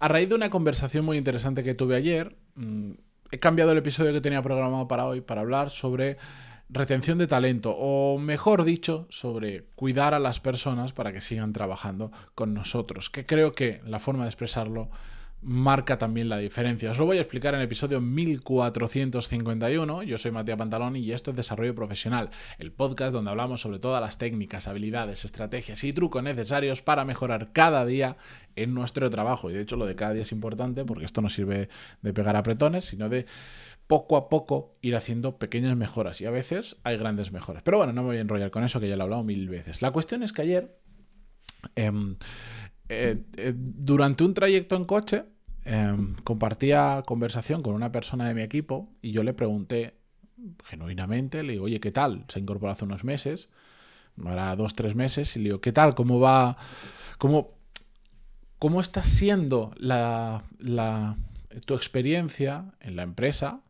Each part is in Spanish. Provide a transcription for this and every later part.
A raíz de una conversación muy interesante que tuve ayer, mm, he cambiado el episodio que tenía programado para hoy para hablar sobre retención de talento, o mejor dicho, sobre cuidar a las personas para que sigan trabajando con nosotros, que creo que la forma de expresarlo marca también la diferencia. Os lo voy a explicar en el episodio 1451. Yo soy Matías Pantalón y esto es Desarrollo Profesional, el podcast donde hablamos sobre todas las técnicas, habilidades, estrategias y trucos necesarios para mejorar cada día en nuestro trabajo. Y de hecho lo de cada día es importante porque esto no sirve de pegar apretones, sino de poco a poco ir haciendo pequeñas mejoras. Y a veces hay grandes mejoras. Pero bueno, no me voy a enrollar con eso que ya lo he hablado mil veces. La cuestión es que ayer... Em, eh, eh, durante un trayecto en coche em, compartía conversación con una persona de mi equipo y yo le pregunté genuinamente, le digo, oye, ¿qué tal? Se incorporó hace unos meses, ahora dos, tres meses, y le digo, ¿qué tal? ¿Cómo va? ¿Cómo, cómo está siendo la, tu experiencia en la empresa?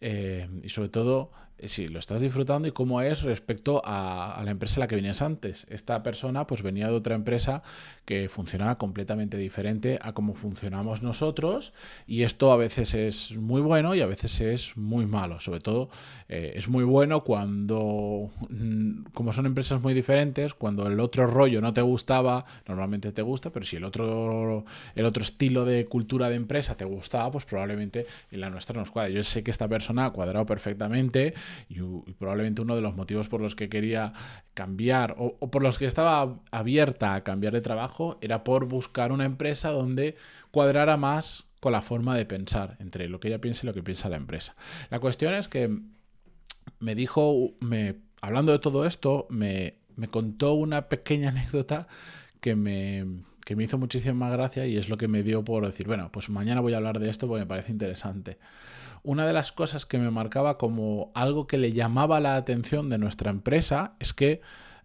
Eh, y sobre todo si lo estás disfrutando y cómo es respecto a, la empresa en la que venías antes. Esta persona pues venía de otra empresa que funcionaba completamente diferente a cómo funcionamos nosotros y esto a veces es muy bueno y a veces es muy malo. Sobre todo eh, es muy bueno cuando, mm, como son empresas muy diferentes, cuando el otro rollo no te gustaba, normalmente te gusta, pero si el otro, el otro estilo de cultura de empresa te gustaba, pues probablemente en la nuestra nos cuadra. Yo sé que esta persona ha cuadrado perfectamente y, probablemente uno de los motivos por los que quería cambiar o, por los que estaba abierta a cambiar de trabajo era por buscar una empresa donde cuadrara más con la forma de pensar entre lo que ella piensa y lo que piensa la empresa. La cuestión es que me dijo, me, hablando de todo esto, me, me contó una pequeña anécdota que me, que me hizo muchísima gracia y es lo que me dio por decir, bueno, pues mañana voy a hablar de esto porque me parece interesante una de las cosas que me marcaba como algo que le llamaba la atención de nuestra empresa es que,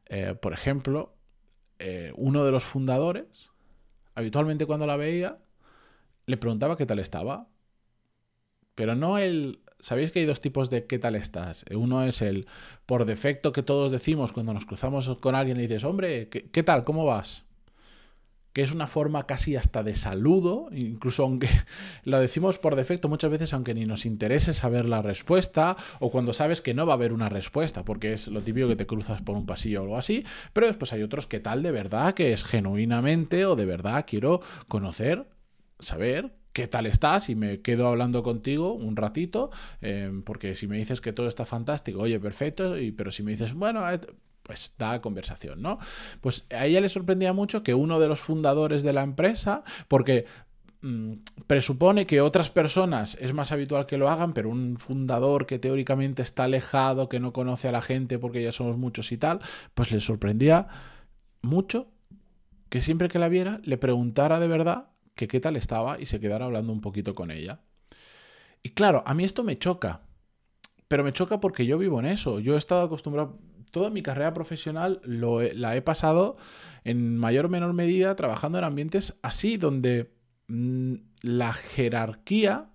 eh, por ejemplo, eh, uno de los fundadores, habitualmente cuando la veía, le preguntaba qué tal estaba. Pero no el... ¿Sabéis que hay dos tipos de qué tal estás? Uno es el por defecto que todos decimos cuando nos cruzamos con alguien y dices, hombre, qué tal? ¿Cómo vas? Que es una forma casi hasta de saludo, incluso aunque lo decimos por defecto muchas veces, aunque ni nos interese saber la respuesta, o cuando sabes que no va a haber una respuesta, porque es lo típico que te cruzas por un pasillo o algo así, pero después hay otros que tal de verdad, que es genuinamente o de verdad quiero conocer, saber qué tal estás y me quedo hablando contigo un ratito, eh, porque si me dices que todo está fantástico, oye, perfecto, y, pero si me dices, bueno, eh, pues da conversación, ¿no? Pues a ella le sorprendía mucho que uno de los fundadores de la empresa, porque mm, presupone que otras personas es más habitual que lo hagan, pero un fundador que teóricamente está alejado, que no conoce a la gente porque ya somos muchos y tal, pues le sorprendía mucho que siempre que la viera le preguntara de verdad que qué tal estaba y se quedara hablando un poquito con ella. Y claro, a mí esto me choca, pero me choca porque yo vivo en eso. Yo he estado acostumbrado, toda mi carrera profesional lo la he pasado en mayor o menor medida trabajando en ambientes así, donde mm, la jerarquía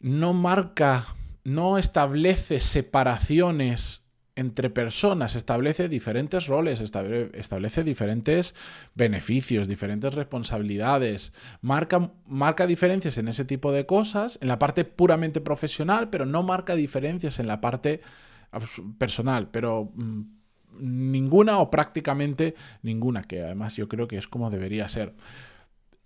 no marca, no establece separaciones entre personas, establece diferentes roles, establece diferentes beneficios, diferentes responsabilidades, marca, marca diferencias en ese tipo de cosas, en la parte puramente profesional, pero no marca diferencias en la parte personal, pero mm, ninguna o prácticamente ninguna, que además yo creo que es como debería ser.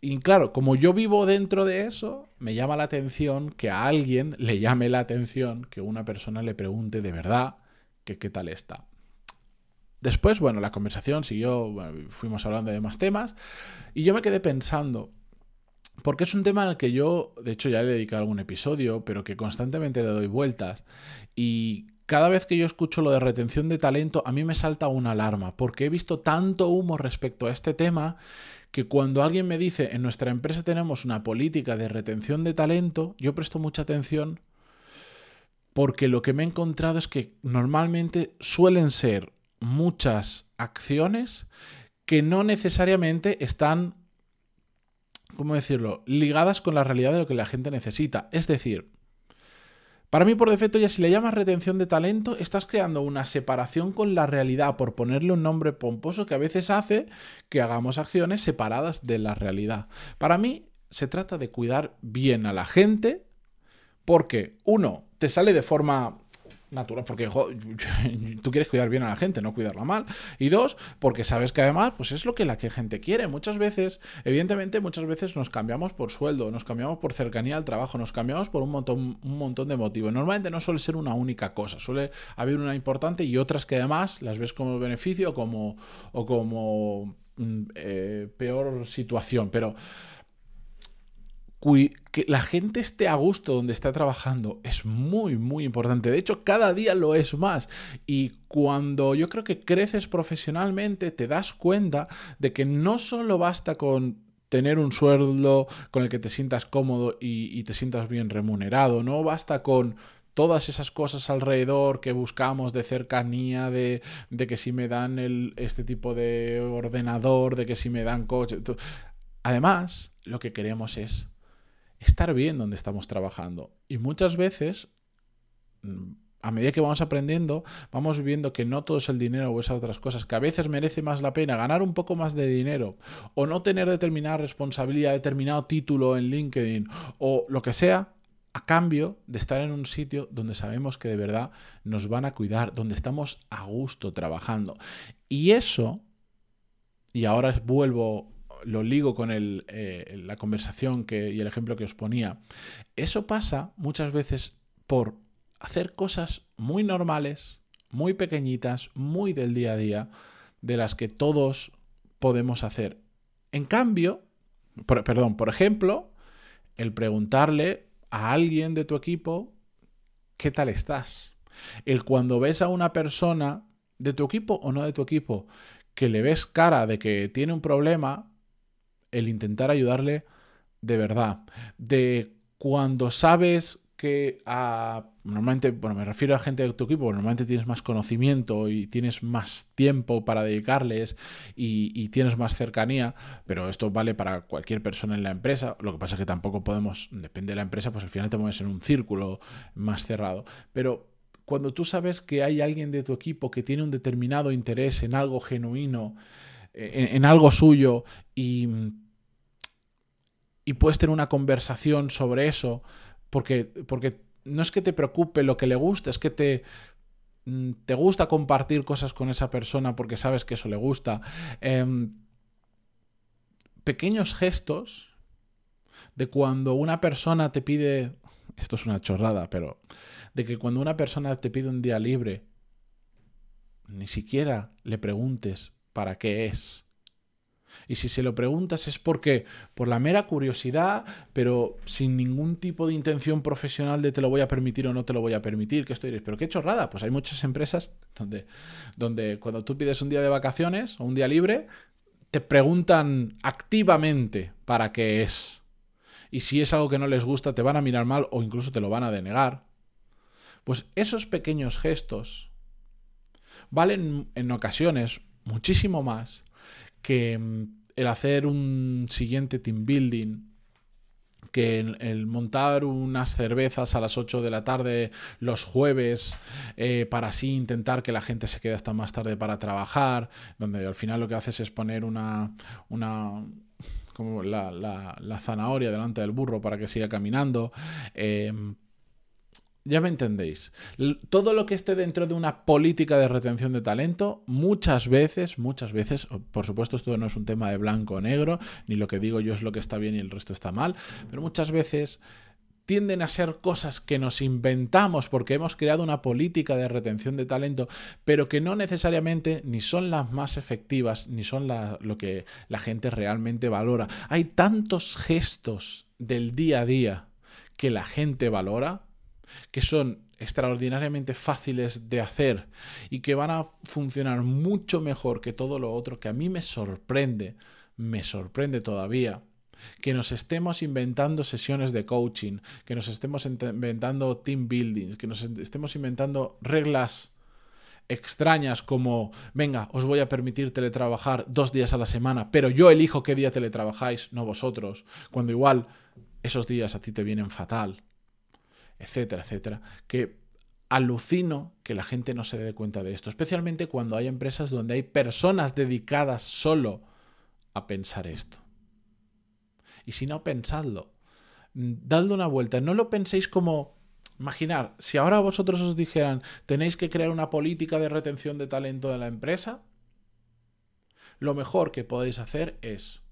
Y claro, como yo vivo dentro de eso, me llama la atención que a alguien le llame la atención que una persona le pregunte de verdad que qué tal está. Después, bueno, la conversación siguió, fuimos hablando de más temas y yo me quedé pensando, porque es un tema al que yo, de hecho ya le he dedicado algún episodio, pero que constantemente le doy vueltas y cada vez que yo escucho lo de retención de talento, a mí me salta una alarma, porque he visto tanto humo respecto a este tema que cuando alguien me dice, en nuestra empresa tenemos una política de retención de talento, yo presto mucha atención porque lo que me he encontrado es que normalmente suelen ser muchas acciones que no necesariamente están, ¿cómo decirlo?, ligadas con la realidad de lo que la gente necesita. Es decir, Para mí, por defecto, ya si le llamas retención de talento, estás creando una separación con la realidad por ponerle un nombre pomposo que a veces hace que hagamos acciones separadas de la realidad. Para mí, se trata de cuidar bien a la gente porque, uno, te sale de forma natural, porque tú quieres cuidar bien a la gente, no cuidarla mal. Y dos, porque sabes que además, pues es lo que la gente quiere. Muchas veces, evidentemente, muchas veces nos cambiamos por sueldo, nos cambiamos por cercanía al trabajo, nos cambiamos por un montón, un montón de motivos. Normalmente no suele ser una única cosa, suele haber una importante y otras que además las ves como beneficio como, o como mm, eh, peor situación. Pero que la gente esté a gusto donde está trabajando es muy, muy importante. De hecho, cada día lo es más. Y cuando yo creo que creces profesionalmente, te das cuenta de que no solo basta con tener un sueldo con el que te sientas cómodo y, te sientas bien remunerado, no basta con todas esas cosas alrededor que buscamos de cercanía, de, de que si me dan el, este tipo de ordenador, de que si me dan coche. Además, lo que queremos es estar bien donde estamos trabajando. Y muchas veces, mm, a medida que vamos aprendiendo, vamos viendo que no todo es el dinero o esas otras cosas, que a veces merece más la pena ganar un poco más de dinero o no tener determinada responsabilidad, determinado título en LinkedIn o lo que sea, a cambio de estar en un sitio donde sabemos que de verdad nos van a cuidar, donde estamos a gusto trabajando. Y eso, y ahora vuelvo lo ligo con eh, la conversación que, y el ejemplo que os ponía, eso pasa muchas veces por hacer cosas muy normales, muy pequeñitas, muy del día a día, de las que todos podemos hacer. En cambio, perdón, por ejemplo, el preguntarle a alguien de tu equipo, ¿qué tal estás? El cuando ves a una persona de tu equipo o no de tu equipo, que le ves cara de que tiene un problema, el intentar ayudarle de verdad. De cuando sabes que a, normalmente, bueno, me refiero a gente de tu equipo, normalmente tienes más conocimiento y tienes más tiempo para dedicarles y, tienes más cercanía, pero esto vale para cualquier persona en la empresa. Lo que pasa es que tampoco podemos, depende de la empresa, pues al final te mueves en un círculo más cerrado. Pero cuando tú sabes que hay alguien de tu equipo que tiene un determinado interés en algo genuino, en algo suyo y y puedes tener una conversación sobre eso, porque, porque no es que te preocupe lo que le gusta, es que te, mm, te gusta compartir cosas con esa persona porque sabes que eso le gusta. Em, pequeños gestos de cuando una persona te pide, esto es una chorrada, pero de que cuando una persona te pide un día libre, ni siquiera le preguntes para qué es y si se lo preguntas es porque, por la mera curiosidad, pero sin ningún tipo de intención profesional de te lo voy a permitir o no te lo voy a permitir, que esto diréis, pero qué chorrada, pues hay muchas empresas donde, donde cuando tú pides un día de vacaciones o un día libre, te preguntan activamente para qué es. Y si es algo que no les gusta, te van a mirar mal o incluso te lo van a denegar. Pues esos pequeños gestos valen en ocasiones muchísimo más que mm, el hacer un siguiente team building, que el, montar unas cervezas a las 8 de la tarde los jueves eh, para así intentar que la gente se quede hasta más tarde para trabajar, donde al final lo que haces es poner una, una como la, la, zanahoria delante del burro para que siga caminando. Eh, ya me entendéis. Todo lo que esté dentro de una política de retención de talento, muchas veces, muchas veces, por supuesto esto no es un tema de blanco o negro, ni lo que digo yo es lo que está bien y el resto está mal, pero muchas veces tienden a ser cosas que nos inventamos porque hemos creado una política de retención de talento, pero que no necesariamente ni son las más efectivas, ni son lo que la gente realmente valora. Hay tantos gestos del día a día que la gente valora que son extraordinariamente fáciles de hacer y que van a funcionar mucho mejor que todo lo otro, que a mí me sorprende, me sorprende todavía, que nos estemos inventando sesiones de coaching, que nos estemos inventando team building, que nos estemos inventando reglas extrañas como, venga, os voy a permitir teletrabajar dos días a la semana, pero yo elijo qué día teletrabajáis, no vosotros, cuando igual esos días a ti te vienen fatal etcétera, etcétera, que alucino que la gente no se dé cuenta de esto, especialmente cuando hay empresas donde hay personas dedicadas solo a pensar esto. Y si no, pensadlo. Mm, dadle una vuelta. No lo penséis como... Imaginar, si ahora vosotros os dijeran, tenéis que crear una política de retención de talento de la empresa, lo mejor que podéis hacer es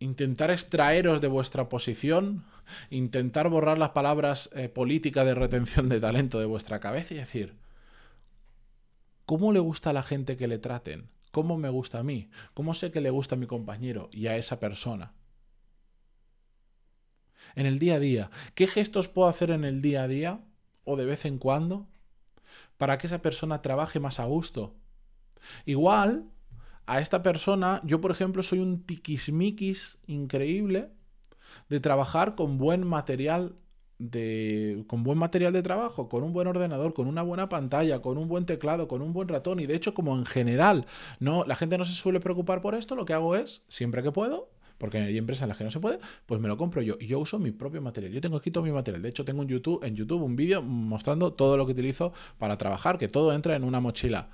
intentar extraeros de vuestra posición, intentar borrar las palabras eh, política de retención de talento de vuestra cabeza y decir, ¿cómo le gusta a la gente que le traten? ¿Cómo me gusta a mí? ¿Cómo sé que le gusta a mi compañero y a esa persona? En el día a día, ¿qué gestos puedo hacer en el día a día o de vez en cuando para que esa persona trabaje más a gusto? Igual, a esta persona, yo por ejemplo soy un tiquismiquis increíble de trabajar con buen material de, con buen material de trabajo, con un buen ordenador, con una buena pantalla, con un buen teclado, con un buen ratón y de hecho como en general no la gente no se suele preocupar por esto, lo que hago es siempre que puedo porque hay empresas en las que no se puede, pues me lo compro yo y yo uso mi propio material. Yo tengo aquí todo mi material. De hecho, tengo en YouTube, en YouTube un vídeo mostrando todo lo que utilizo para trabajar, que todo entra en una mochila.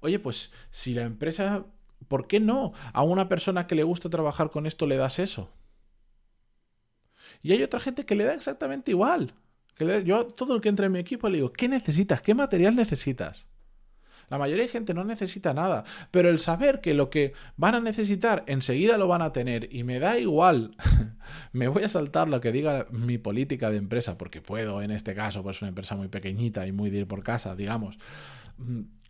Oye, pues si la empresa ¿Por qué no? A una persona que le gusta trabajar con esto le das eso. Y hay otra gente que le da exactamente igual. Que yo todo el que entra en mi equipo le digo, ¿qué necesitas? ¿Qué material necesitas? La mayoría de gente no necesita nada, pero el saber que lo que van a necesitar enseguida lo van a tener y me da igual, me voy a saltar lo que diga mi política de empresa, porque puedo en este caso, pues una empresa muy pequeñita y muy de ir por casa, digamos,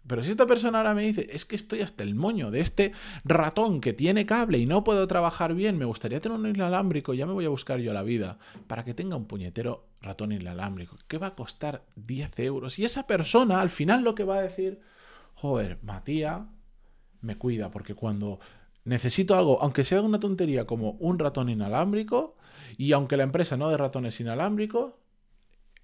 pero si esta persona ahora me dice, es que estoy hasta el moño de este ratón que tiene cable y no puedo trabajar bien, me gustaría tener un inalámbrico, ya me voy a buscar yo la vida para que tenga un puñetero ratón inalámbrico, ¿Qué va a costar 10 euros. Y esa persona al final lo que va a decir, joder, Matías me cuida, porque cuando necesito algo, aunque sea una tontería como un ratón inalámbrico, y aunque la empresa no de ratones inalámbricos,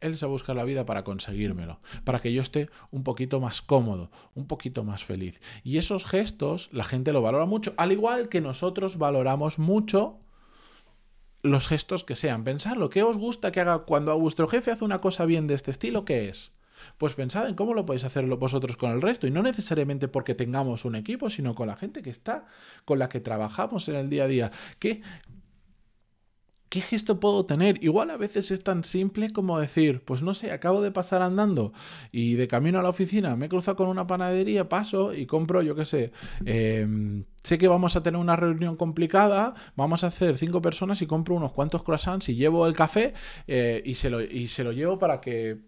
él se busca la vida para conseguírmelo, para que yo esté un poquito más cómodo, un poquito más feliz. Y esos gestos la gente lo valora mucho, al igual que nosotros valoramos mucho los gestos que sean. Pensarlo, ¿qué os gusta que haga cuando vuestro jefe hace una cosa bien de este estilo? ¿Qué es? Pues pensad en cómo lo podéis hacerlo vosotros con el resto y no necesariamente porque tengamos un equipo, sino con la gente que está, con la que trabajamos en el día a día. ¿Qué, ¿qué gesto puedo tener? Igual a veces es tan simple como decir, pues no sé, acabo de pasar andando y de camino a la oficina me he cruzado con una panadería, paso y compro, yo qué sé, em, sé que vamos a tener una reunión complicada, vamos a hacer cinco personas y compro unos cuantos croissants y llevo el café eh, y, se lo, y se lo llevo para que,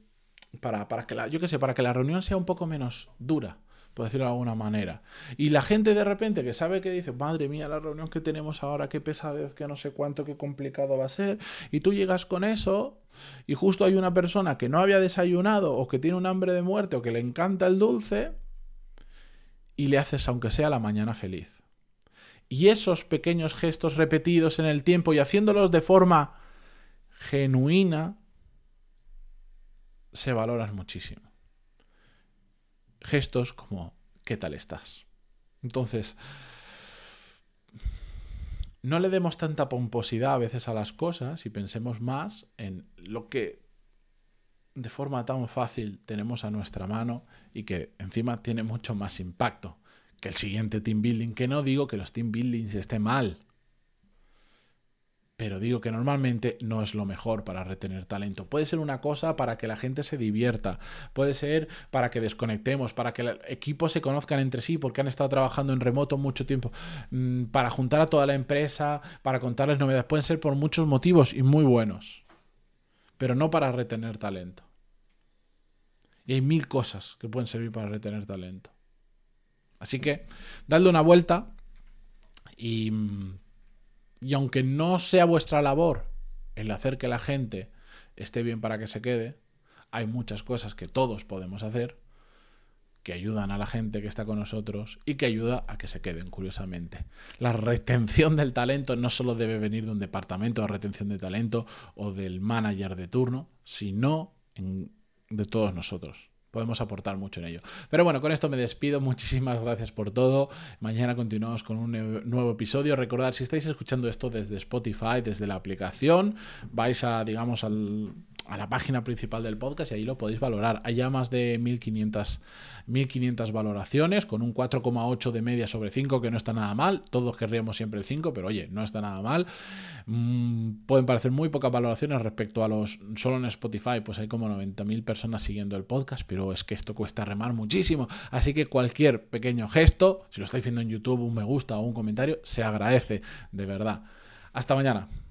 para, para que la, yo qué sé, para que la reunión sea un poco menos dura por decirlo de alguna manera. Y la gente de repente que sabe que dice, madre mía, la reunión que tenemos ahora, qué pesadez, que no sé cuánto, qué complicado va a ser, y tú llegas con eso y justo hay una persona que no había desayunado o que tiene un hambre de muerte o que le encanta el dulce y le haces aunque sea la mañana feliz. Y esos pequeños gestos repetidos en el tiempo y haciéndolos de forma genuina, se valoran muchísimo gestos como ¿qué tal estás? Entonces, no le demos tanta pomposidad a veces a las cosas y pensemos más en lo que de forma tan fácil tenemos a nuestra mano y que encima tiene mucho más impacto que el siguiente team building, que no digo que los team buildings estén mal, pero digo que normalmente no es lo mejor para retener talento. Puede ser una cosa para que la gente se divierta, puede ser para que desconectemos, para que el equipo se conozcan entre sí porque han estado trabajando en remoto mucho tiempo, mm, para juntar a toda la empresa, para contarles novedades. Pueden ser por muchos motivos y muy buenos, pero no para retener talento. Y hay mil cosas que pueden servir para retener talento. Así que, dadle una vuelta y mm, y aunque no sea vuestra labor el hacer que la gente esté bien para que se quede, hay muchas cosas que todos podemos hacer que ayudan a la gente que está con nosotros y que ayuda a que se queden, curiosamente. La retención del talento no solo debe venir de un departamento de retención de talento o del manager de turno, sino de todos nosotros podemos aportar mucho en ello. Pero bueno, con esto me despido. Muchísimas gracias por todo. Mañana continuamos con un nuevo episodio. Recordad, si estáis escuchando esto desde Spotify, desde la aplicación, vais a, digamos, al, a la página principal del podcast y ahí lo podéis valorar. Hay ya más de 1500, 1500 valoraciones con un 4,8 de media sobre 5 que no está nada mal. Todos querríamos siempre el 5, pero oye, no está nada mal. Mm, pueden parecer muy pocas valoraciones respecto a los solo en Spotify, pues hay como 90.000 personas siguiendo el podcast, pero es que esto cuesta remar muchísimo. Así que cualquier pequeño gesto, si lo estáis viendo en YouTube, un me gusta o un comentario, se agradece, de verdad. Hasta mañana.